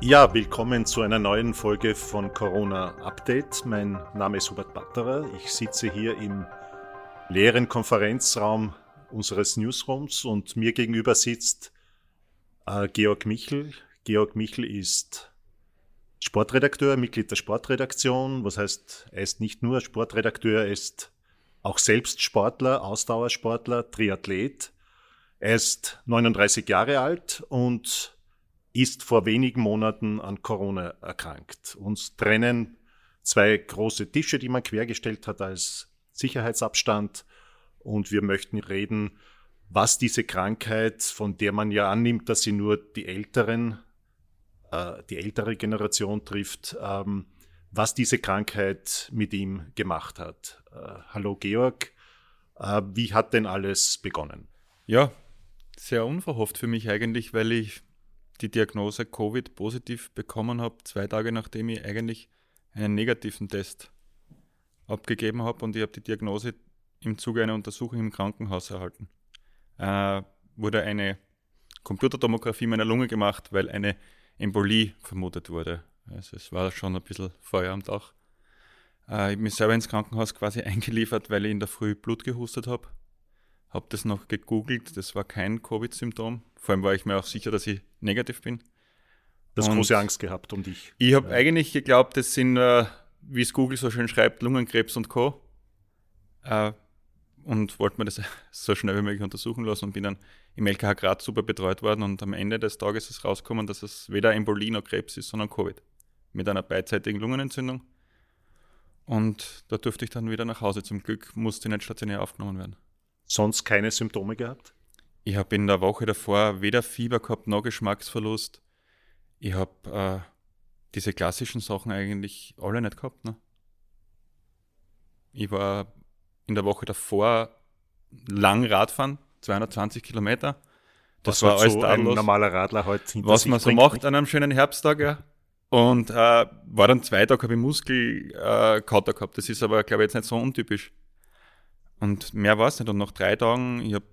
Ja, willkommen zu einer neuen Folge von Corona Update. Mein Name ist Hubert Batterer. Ich sitze hier im leeren Konferenzraum unseres Newsrooms und mir gegenüber sitzt äh, Georg Michel. Georg Michel ist Sportredakteur, Mitglied der Sportredaktion. Was heißt, er ist nicht nur Sportredakteur, er ist auch selbst Sportler, Ausdauersportler, Triathlet. Er ist 39 Jahre alt und ist vor wenigen Monaten an Corona erkrankt. Uns trennen zwei große Tische, die man quergestellt hat als Sicherheitsabstand. Und wir möchten reden, was diese Krankheit, von der man ja annimmt, dass sie nur die Älteren, äh, die ältere Generation trifft, ähm, was diese Krankheit mit ihm gemacht hat. Äh, hallo Georg, äh, wie hat denn alles begonnen? Ja, sehr unverhofft für mich eigentlich, weil ich die Diagnose Covid positiv bekommen habe, zwei Tage nachdem ich eigentlich einen negativen Test abgegeben habe und ich habe die Diagnose im Zuge einer Untersuchung im Krankenhaus erhalten. Äh, wurde eine Computertomographie meiner Lunge gemacht, weil eine Embolie vermutet wurde. Also es war schon ein bisschen Feuer am Dach. Äh, ich habe mich selber ins Krankenhaus quasi eingeliefert, weil ich in der Früh Blut gehustet habe. Habe das noch gegoogelt, das war kein Covid-Symptom. Vor allem war ich mir auch sicher, dass ich negativ bin. Du hast große Angst gehabt um dich. Ich habe ja. eigentlich geglaubt, das sind, äh, wie es Google so schön schreibt, Lungenkrebs und Co. Äh, und wollte mir das so schnell wie möglich untersuchen lassen und bin dann im LKH Graz super betreut worden und am Ende des Tages ist rausgekommen, dass es weder Embolie noch Krebs ist, sondern Covid. Mit einer beidseitigen Lungenentzündung. Und da durfte ich dann wieder nach Hause. Zum Glück musste ich nicht stationär aufgenommen werden. Sonst keine Symptome gehabt? Ich habe in der Woche davor weder Fieber gehabt noch Geschmacksverlust. Ich habe äh, diese klassischen Sachen eigentlich alle nicht gehabt. Ne? Ich war in der Woche davor lang Radfahren, 220 Kilometer. Das was war alles so ein normaler Radler heute Was man so macht nicht? an einem schönen Herbsttag, ja. Und äh, war dann zwei Tage, habe ich Muskelkater äh, gehabt. Das ist aber, glaube ich, jetzt nicht so untypisch. Und mehr war es nicht. Und nach drei Tagen, ich habe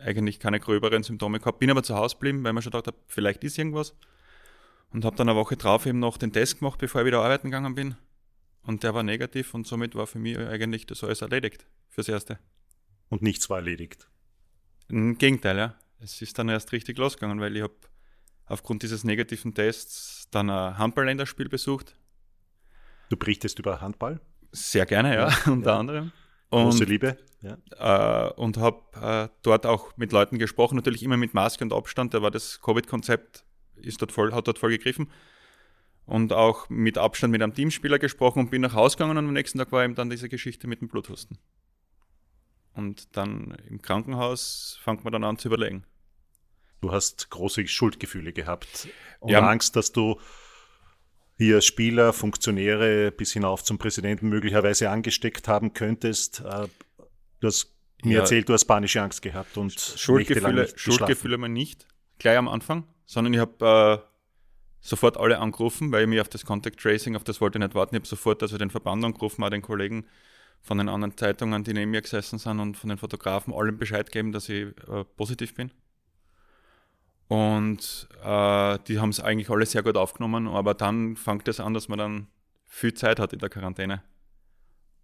eigentlich keine gröberen Symptome gehabt, bin aber zu Hause geblieben, weil man schon gedacht habe, vielleicht ist irgendwas. Und habe dann eine Woche drauf eben noch den Test gemacht, bevor ich wieder arbeiten gegangen bin. Und der war negativ und somit war für mich eigentlich das alles erledigt fürs Erste. Und nichts war erledigt? Im Gegenteil, ja. Es ist dann erst richtig losgegangen, weil ich habe aufgrund dieses negativen Tests dann ein Handballländerspiel besucht. Du berichtest über Handball? Sehr gerne, ja, ja unter ja. anderem. Und, Große Liebe. Ja. Äh, und habe äh, dort auch mit Leuten gesprochen, natürlich immer mit Maske und Abstand. Da war das Covid-Konzept, dort voll, hat dort voll gegriffen. Und auch mit Abstand mit einem Teamspieler gesprochen und bin nach Hause gegangen und am nächsten Tag war eben dann diese Geschichte mit dem Bluthusten. Und dann im Krankenhaus fängt man dann an zu überlegen. Du hast große Schuldgefühle gehabt und ja. Angst, dass du hier Spieler, Funktionäre bis hinauf zum Präsidenten möglicherweise angesteckt haben könntest. Äh, du hast mir ja. erzählt, du hast panische Angst gehabt und Schuldgefühle, Schuldgefühle mal nicht gleich am Anfang, sondern ich habe äh, sofort alle angerufen, weil ich mich auf das Contact Tracing, auf das wollte ich nicht warten. Ich habe sofort also den Verband angerufen, auch den Kollegen von den anderen Zeitungen, die neben mir gesessen sind und von den Fotografen allen Bescheid gegeben, dass ich äh, positiv bin. Und äh, die haben es eigentlich alle sehr gut aufgenommen, aber dann fängt es an, dass man dann viel Zeit hat in der Quarantäne.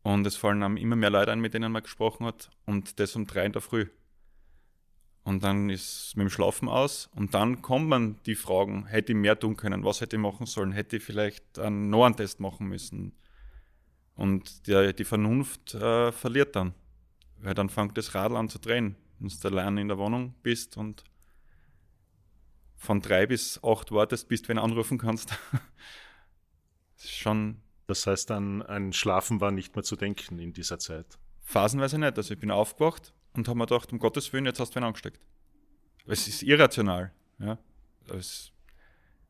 Und es fallen einem immer mehr Leute ein, mit denen man gesprochen hat. Und das um drei in der Früh. Und dann ist mit dem Schlafen aus. Und dann kommen die Fragen, hätte ich mehr tun können? Was hätte ich machen sollen? Hätte ich vielleicht einen NOAN-Test machen müssen? Und die, die Vernunft äh, verliert dann. Weil dann fängt das Radl an zu drehen. Wenn du allein in der Wohnung bist und von drei bis acht wartest, bis du wen anrufen kannst. das ist schon. Das heißt, an ein Schlafen war nicht mehr zu denken in dieser Zeit. Phasenweise nicht. Also ich bin aufgewacht und habe mir gedacht, um Gottes Willen, jetzt hast du wen angesteckt. Es ist irrational. Ja? Es,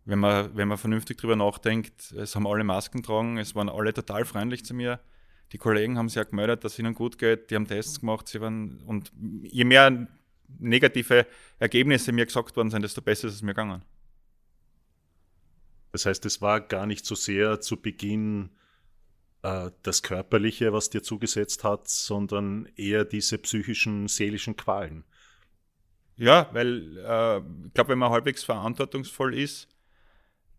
wenn, man, wenn man vernünftig drüber nachdenkt, es haben alle Masken tragen, es waren alle total freundlich zu mir. Die Kollegen haben sich ja gemeldet, dass es ihnen gut geht, die haben Tests gemacht, sie waren, und je mehr negative Ergebnisse mir gesagt worden sind, desto besser ist es mir gegangen. Das heißt, es war gar nicht so sehr zu Beginn äh, das Körperliche, was dir zugesetzt hat, sondern eher diese psychischen, seelischen Qualen. Ja, weil äh, ich glaube, wenn man halbwegs verantwortungsvoll ist,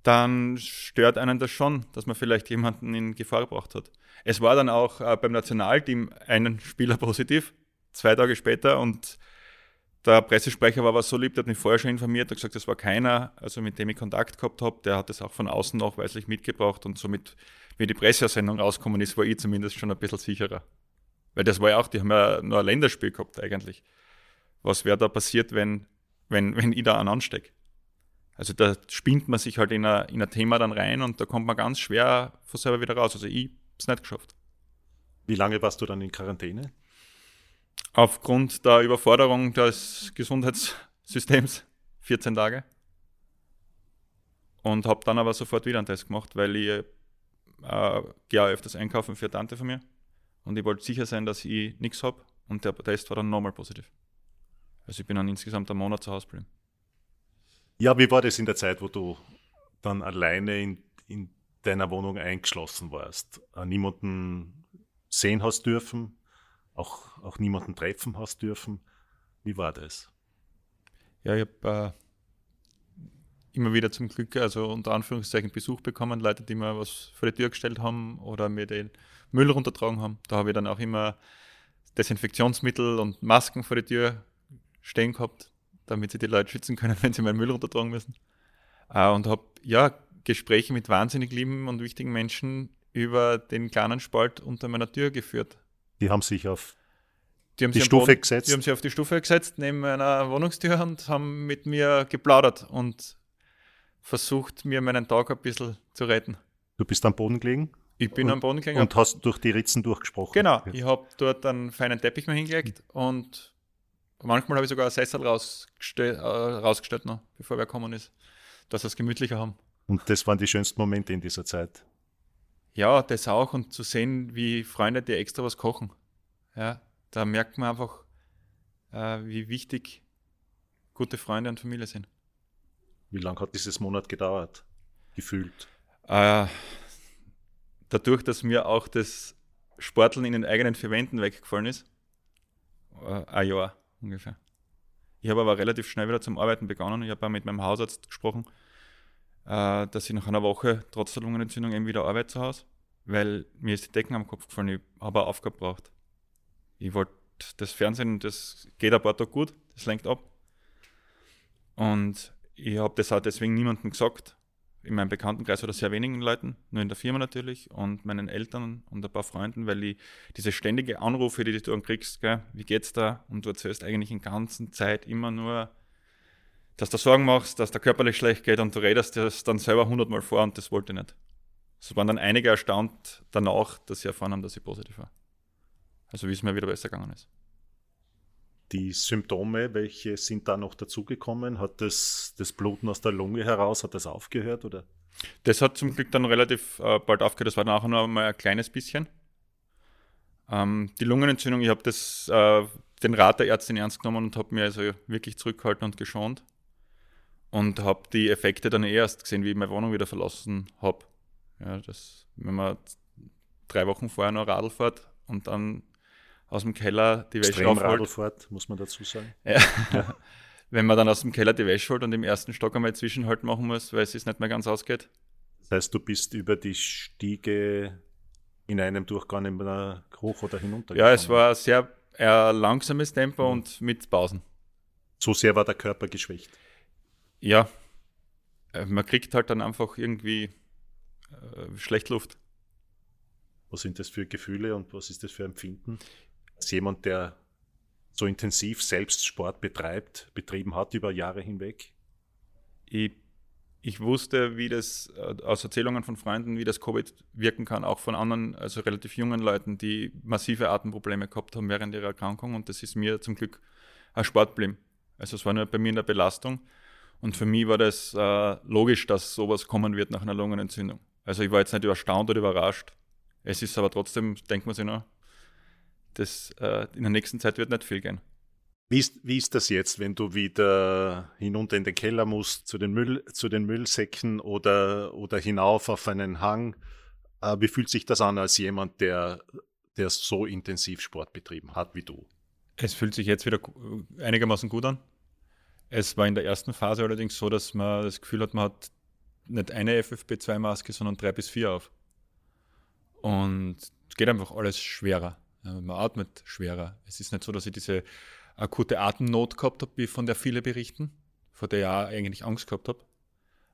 dann stört einen das schon, dass man vielleicht jemanden in Gefahr gebracht hat. Es war dann auch äh, beim Nationalteam einen Spieler positiv, zwei Tage später und der Pressesprecher war aber so lieb, der hat mich vorher schon informiert, hat gesagt, das war keiner, also mit dem ich Kontakt gehabt habe, der hat das auch von außen nachweislich mitgebracht und somit, wie die Pressesendung rausgekommen ist, war ich zumindest schon ein bisschen sicherer. Weil das war ja auch, die haben ja nur ein Länderspiel gehabt eigentlich. Was wäre da passiert, wenn, wenn, wenn ich da einen anstecke? Also da spinnt man sich halt in ein, in ein Thema dann rein und da kommt man ganz schwer von selber wieder raus. Also ich habe es nicht geschafft. Wie lange warst du dann in Quarantäne? Aufgrund der Überforderung des Gesundheitssystems 14 Tage. Und habe dann aber sofort wieder einen Test gemacht, weil ich äh, gehe öfters einkaufen für Tante von mir. Und ich wollte sicher sein, dass ich nichts habe. Und der Test war dann nochmal positiv. Also ich bin dann insgesamt einen Monat zu Hause geblieben. Ja, wie war das in der Zeit, wo du dann alleine in, in deiner Wohnung eingeschlossen warst? Äh, niemanden sehen hast dürfen, auch, auch niemanden treffen hast dürfen. Wie war das? Ja, ich habe äh, immer wieder zum Glück, also unter Anführungszeichen, Besuch bekommen, Leute, die mir was vor die Tür gestellt haben oder mir den Müll runtertragen haben. Da habe ich dann auch immer Desinfektionsmittel und Masken vor die Tür stehen gehabt, damit sie die Leute schützen können, wenn sie meinen Müll runtertragen müssen. Äh, und habe ja Gespräche mit wahnsinnig lieben und wichtigen Menschen über den kleinen Spalt unter meiner Tür geführt. Die haben sich auf die, die Stufe Boden, gesetzt. Die haben sich auf die Stufe gesetzt neben meiner Wohnungstür und haben mit mir geplaudert und versucht, mir meinen Tag ein bisschen zu retten. Du bist am Boden gelegen? Ich bin und, am Boden gelegen. Und hast durch die Ritzen durchgesprochen. Genau, ich habe dort einen feinen Teppich mal hingelegt und manchmal habe ich sogar einen Sessel rausgestellt, äh, rausgestellt noch, bevor wer gekommen ist, dass wir es gemütlicher haben. Und das waren die schönsten Momente in dieser Zeit. Ja, das auch und zu sehen, wie Freunde dir extra was kochen. Ja, da merkt man einfach, äh, wie wichtig gute Freunde und Familie sind. Wie lange hat dieses Monat gedauert? Gefühlt? Äh, dadurch, dass mir auch das Sporteln in den eigenen vier Wänden weggefallen ist, äh, ein Jahr ungefähr. Ich habe aber relativ schnell wieder zum Arbeiten begonnen. Ich habe auch mit meinem Hausarzt gesprochen äh, dass ich nach einer Woche trotz der Lungenentzündung eben wieder arbeite zu Hause, weil mir ist die Decken am Kopf gefallen, ich habe eine Aufgabe gebraucht. Ich wollte das Fernsehen, das geht ein paar Tage gut, das lenkt ab. Und ich habe das auch deswegen niemandem gesagt. In meinem Bekanntenkreis oder sehr wenigen Leuten, nur in der Firma natürlich und meinen Eltern und ein paar Freunden, weil ich diese ständige Anrufe, die du dann kriegst, gell, wie geht's da? Und du erzählst eigentlich in ganzen Zeit immer nur dass du Sorgen machst, dass der körperlich schlecht geht und du redest das dann selber hundertmal vor und das wollte ich nicht. Es waren dann einige erstaunt danach, dass sie erfahren haben, dass ich positiv war. Also wie es mir wieder besser gegangen ist. Die Symptome, welche sind da noch dazugekommen? Hat das, das Bluten aus der Lunge heraus, hat das aufgehört? Oder? Das hat zum Glück dann relativ äh, bald aufgehört. Das war nachher noch mal ein kleines bisschen. Ähm, die Lungenentzündung, ich habe äh, den Rat der Ärztin ernst genommen und habe mir also wirklich zurückgehalten und geschont und habe die Effekte dann erst gesehen, wie ich meine Wohnung wieder verlassen habe. Ja, das, wenn man drei Wochen vorher noch Radl fährt und dann aus dem Keller die Wäsche aufholt. Muss man dazu sagen. Ja. ja. wenn man dann aus dem Keller die Wäsche holt und im ersten Stock einmal Zwischenhalt machen muss, weil es sich nicht mehr ganz ausgeht. Das heißt, du bist über die Stiege in einem Durchgang immer hoch oder hinunter. Ja, es war ein sehr langsames Tempo mhm. und mit Pausen. So sehr war der Körper geschwächt ja, äh, man kriegt halt dann einfach irgendwie äh, schlecht Luft. Was sind das für Gefühle und was ist das für Empfinden? Als jemand, der so intensiv selbst Sport betreibt, betrieben hat über Jahre hinweg? Ich, ich wusste, wie das äh, aus Erzählungen von Freunden, wie das Covid wirken kann, auch von anderen, also relativ jungen Leuten, die massive Atemprobleme gehabt haben während ihrer Erkrankung und das ist mir zum Glück ein Sportproblem. Also es war nur bei mir in der Belastung und für mich war das äh, logisch, dass sowas kommen wird nach einer Lungenentzündung. Also ich war jetzt nicht erstaunt oder überrascht. Es ist aber trotzdem, denkt man sich noch, das, äh, in der nächsten Zeit wird nicht viel gehen. Wie ist, wie ist das jetzt, wenn du wieder hinunter in den Keller musst, zu den, Müll, zu den Müllsäcken oder, oder hinauf auf einen Hang? Äh, wie fühlt sich das an als jemand, der, der so intensiv Sport betrieben hat wie du? Es fühlt sich jetzt wieder einigermaßen gut an. Es war in der ersten Phase allerdings so, dass man das Gefühl hat, man hat nicht eine FFP2-Maske, sondern drei bis vier auf. Und es geht einfach alles schwerer. Man atmet schwerer. Es ist nicht so, dass ich diese akute Atemnot gehabt habe, wie von der viele berichten, vor der ich auch eigentlich Angst gehabt habe.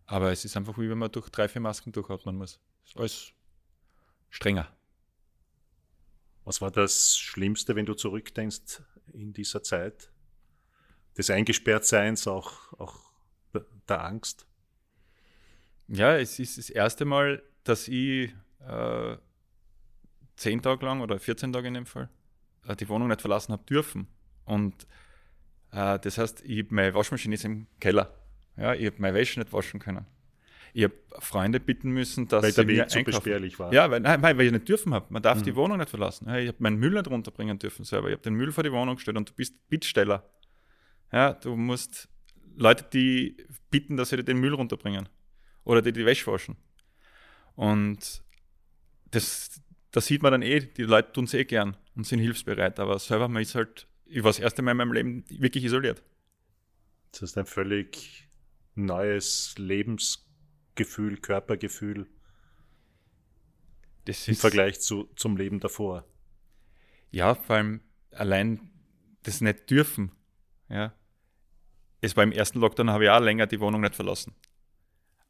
Aber es ist einfach wie wenn man durch drei, vier Masken durchatmen muss. Es ist alles strenger. Was war das Schlimmste, wenn du zurückdenkst in dieser Zeit? Des Eingesperrtseins, auch, auch der Angst? Ja, es ist das erste Mal, dass ich äh, zehn Tage lang oder 14 Tage in dem Fall äh, die Wohnung nicht verlassen habe dürfen. Und äh, das heißt, ich meine Waschmaschine ist im Keller. Ja, ich habe meine Wäsche nicht waschen können. Ich habe Freunde bitten müssen, dass weil sie mir zu beschwerlich war. Ja, weil, nein, weil ich nicht dürfen habe. Man darf mhm. die Wohnung nicht verlassen. Ich habe meinen Müll nicht runterbringen dürfen selber. Ich habe den Müll vor die Wohnung gestellt und du bist Bittsteller. Ja, du musst Leute, die bitten, dass sie dir den Müll runterbringen oder die die Wäsche waschen. Und das, das sieht man dann eh, die Leute tun es eh gern und sind hilfsbereit, aber selber man ist halt, ich war das erste Mal in meinem Leben wirklich isoliert. Das ist ein völlig neues Lebensgefühl, Körpergefühl das im Vergleich zu, zum Leben davor. Ja, vor allem allein das nicht dürfen. Ja. Es war im ersten Lockdown, habe ich auch länger die Wohnung nicht verlassen.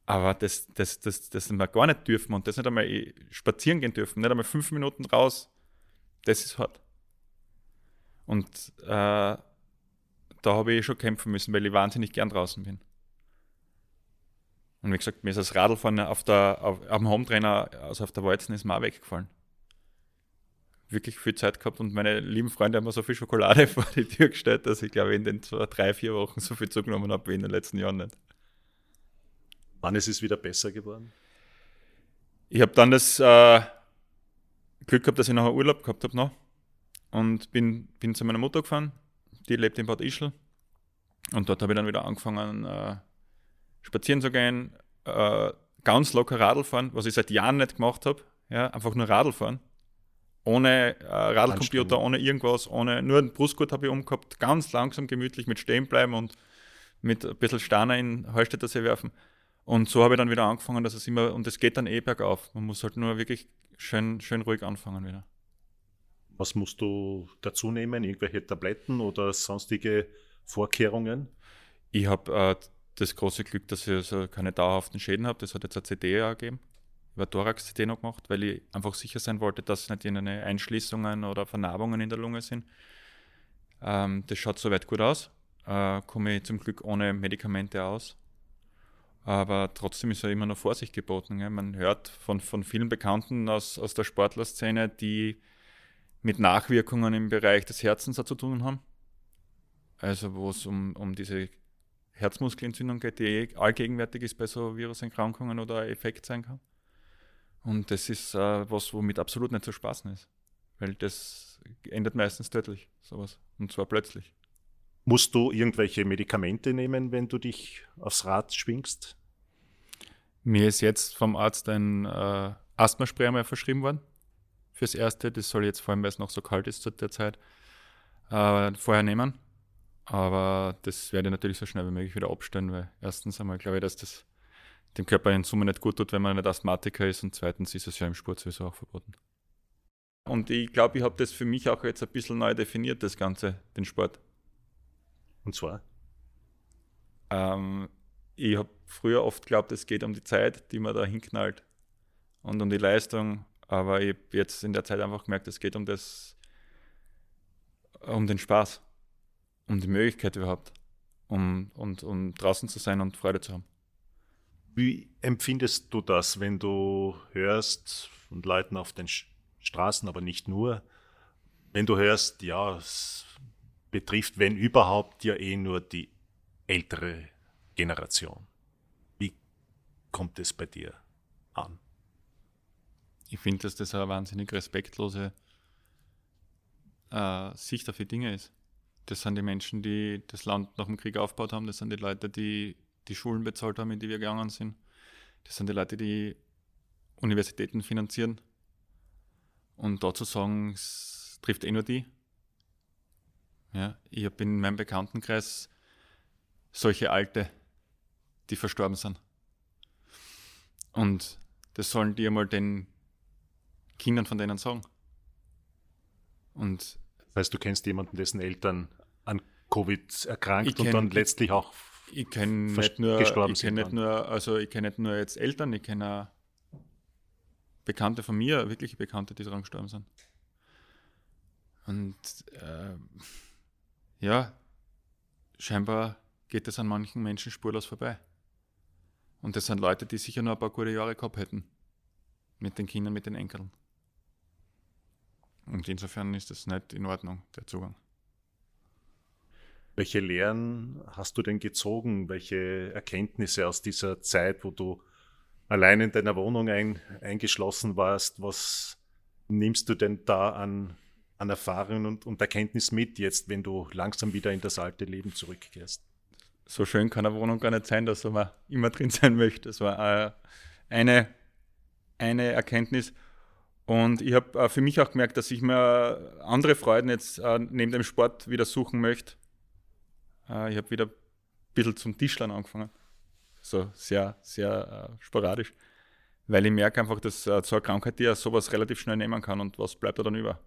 Aber das, das, das, das wir gar nicht dürfen und das nicht einmal eh spazieren gehen dürfen, nicht einmal fünf Minuten raus, das ist hart. Und äh, da habe ich schon kämpfen müssen, weil ich wahnsinnig gern draußen bin. Und wie gesagt, mir ist das Radl auf der, auf, dem Hometrainer, also auf der Walzen, ist mir auch weggefallen. Wirklich viel Zeit gehabt und meine lieben Freunde haben mir so viel Schokolade vor die Tür gestellt, dass ich glaube, in den zwei, drei, vier Wochen so viel zugenommen habe wie in den letzten Jahren nicht. Wann ist es wieder besser geworden? Ich habe dann das äh, Glück gehabt, dass ich noch einen Urlaub gehabt habe noch und bin, bin zu meiner Mutter gefahren. Die lebt in Bad Ischl. Und dort habe ich dann wieder angefangen, äh, spazieren zu gehen, äh, ganz locker Radl fahren, was ich seit Jahren nicht gemacht habe. Ja, einfach nur Radl fahren. Ohne äh, Radlcomputer, ohne irgendwas, ohne nur ein Brustgurt habe ich umgehabt, ganz langsam, gemütlich mit stehen bleiben und mit ein bisschen Steiner in Hallstätter See werfen. Und so habe ich dann wieder angefangen, dass es immer, und es geht dann eh bergauf. Man muss halt nur wirklich schön, schön ruhig anfangen wieder. Was musst du dazu nehmen? Irgendwelche Tabletten oder sonstige Vorkehrungen? Ich habe äh, das große Glück, dass ich also keine dauerhaften Schäden habe. Das hat jetzt eine CD gegeben. Thorax-CD noch gemacht, weil ich einfach sicher sein wollte, dass nicht irgendeine Einschließungen oder Vernarbungen in der Lunge sind. Ähm, das schaut soweit gut aus. Äh, komme ich zum Glück ohne Medikamente aus. Aber trotzdem ist ja immer noch Vorsicht geboten. Gell? Man hört von, von vielen Bekannten aus, aus der Sportlerszene, die mit Nachwirkungen im Bereich des Herzens zu tun haben. Also wo es um, um diese Herzmuskelentzündung geht, die eh allgegenwärtig ist bei so Viruserkrankungen oder Effekt sein kann. Und das ist äh, was, womit absolut nicht zu spaßen ist. Weil das endet meistens tödlich, sowas. Und zwar plötzlich. Musst du irgendwelche Medikamente nehmen, wenn du dich aufs Rad schwingst? Mir ist jetzt vom Arzt ein äh, Asthmaspray einmal verschrieben worden. Fürs Erste. Das soll jetzt vor allem, weil es noch so kalt ist zu der Zeit, äh, vorher nehmen. Aber das werde ich natürlich so schnell wie möglich wieder abstellen, weil erstens einmal glaube ich, dass das dem Körper in Summe nicht gut tut, wenn man nicht Asthmatiker ist und zweitens ist es ja im Sport sowieso auch verboten. Und ich glaube, ich habe das für mich auch jetzt ein bisschen neu definiert, das Ganze, den Sport. Und zwar? Ähm, ich habe früher oft geglaubt, es geht um die Zeit, die man da hinknallt und um die Leistung, aber ich habe jetzt in der Zeit einfach gemerkt, es geht um das, um den Spaß, um die Möglichkeit überhaupt, um, und, um draußen zu sein und Freude zu haben. Wie empfindest du das, wenn du hörst von Leuten auf den Straßen, aber nicht nur, wenn du hörst, ja, es betrifft, wenn überhaupt, ja eh nur die ältere Generation. Wie kommt es bei dir an? Ich finde, dass das eine wahnsinnig respektlose äh, Sicht auf die Dinge ist. Das sind die Menschen, die das Land nach dem Krieg aufgebaut haben. Das sind die Leute, die die Schulen bezahlt haben, in die wir gegangen sind. Das sind die Leute, die Universitäten finanzieren. Und dazu sagen, es trifft eh nur die. Ja, ich habe in meinem Bekanntenkreis solche Alte, die verstorben sind. Und das sollen die einmal den Kindern von denen sagen. Und das heißt, du kennst jemanden, dessen Eltern an Covid erkrankt und dann letztlich auch ich kenne nicht nur, gestorben ich kenn nicht nur, also ich kenne nicht nur jetzt Eltern, ich kenne auch Bekannte von mir, wirkliche Bekannte, die daran gestorben sind. Und äh, ja, scheinbar geht das an manchen Menschen spurlos vorbei. Und das sind Leute, die sicher nur ein paar gute Jahre gehabt hätten. Mit den Kindern, mit den Enkeln. Und insofern ist das nicht in Ordnung, der Zugang. Welche Lehren hast du denn gezogen? Welche Erkenntnisse aus dieser Zeit, wo du allein in deiner Wohnung ein, eingeschlossen warst? Was nimmst du denn da an, an Erfahrungen und, und Erkenntnis mit jetzt, wenn du langsam wieder in das alte Leben zurückkehrst? So schön kann eine Wohnung gar nicht sein, dass man immer drin sein möchte. Das war äh, eine, eine Erkenntnis. Und ich habe äh, für mich auch gemerkt, dass ich mir andere Freuden jetzt äh, neben dem Sport wieder suchen möchte. Äh, ich habe wieder ein bisschen zum Tischlern angefangen. So sehr, sehr äh, sporadisch. Weil ich merke einfach, dass äh, so eine Krankheit, die ja sowas relativ schnell nehmen kann und was bleibt da dann über.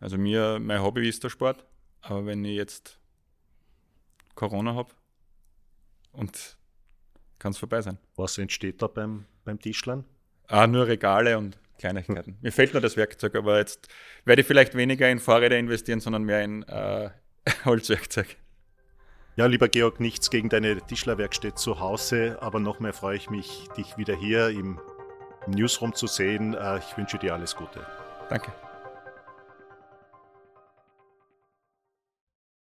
Also mir, mein Hobby ist der Sport, aber wenn ich jetzt Corona habe und kann es vorbei sein. Was entsteht da beim, beim Tischlern? Ah, nur Regale und Kleinigkeiten. Mir fehlt nur das Werkzeug, aber jetzt werde ich vielleicht weniger in Fahrräder investieren, sondern mehr in äh, Holzwerkzeug. Ja, lieber Georg, nichts gegen deine Tischlerwerkstätte zu Hause, aber noch mehr freue ich mich, dich wieder hier im Newsroom zu sehen. Äh, ich wünsche dir alles Gute. Danke.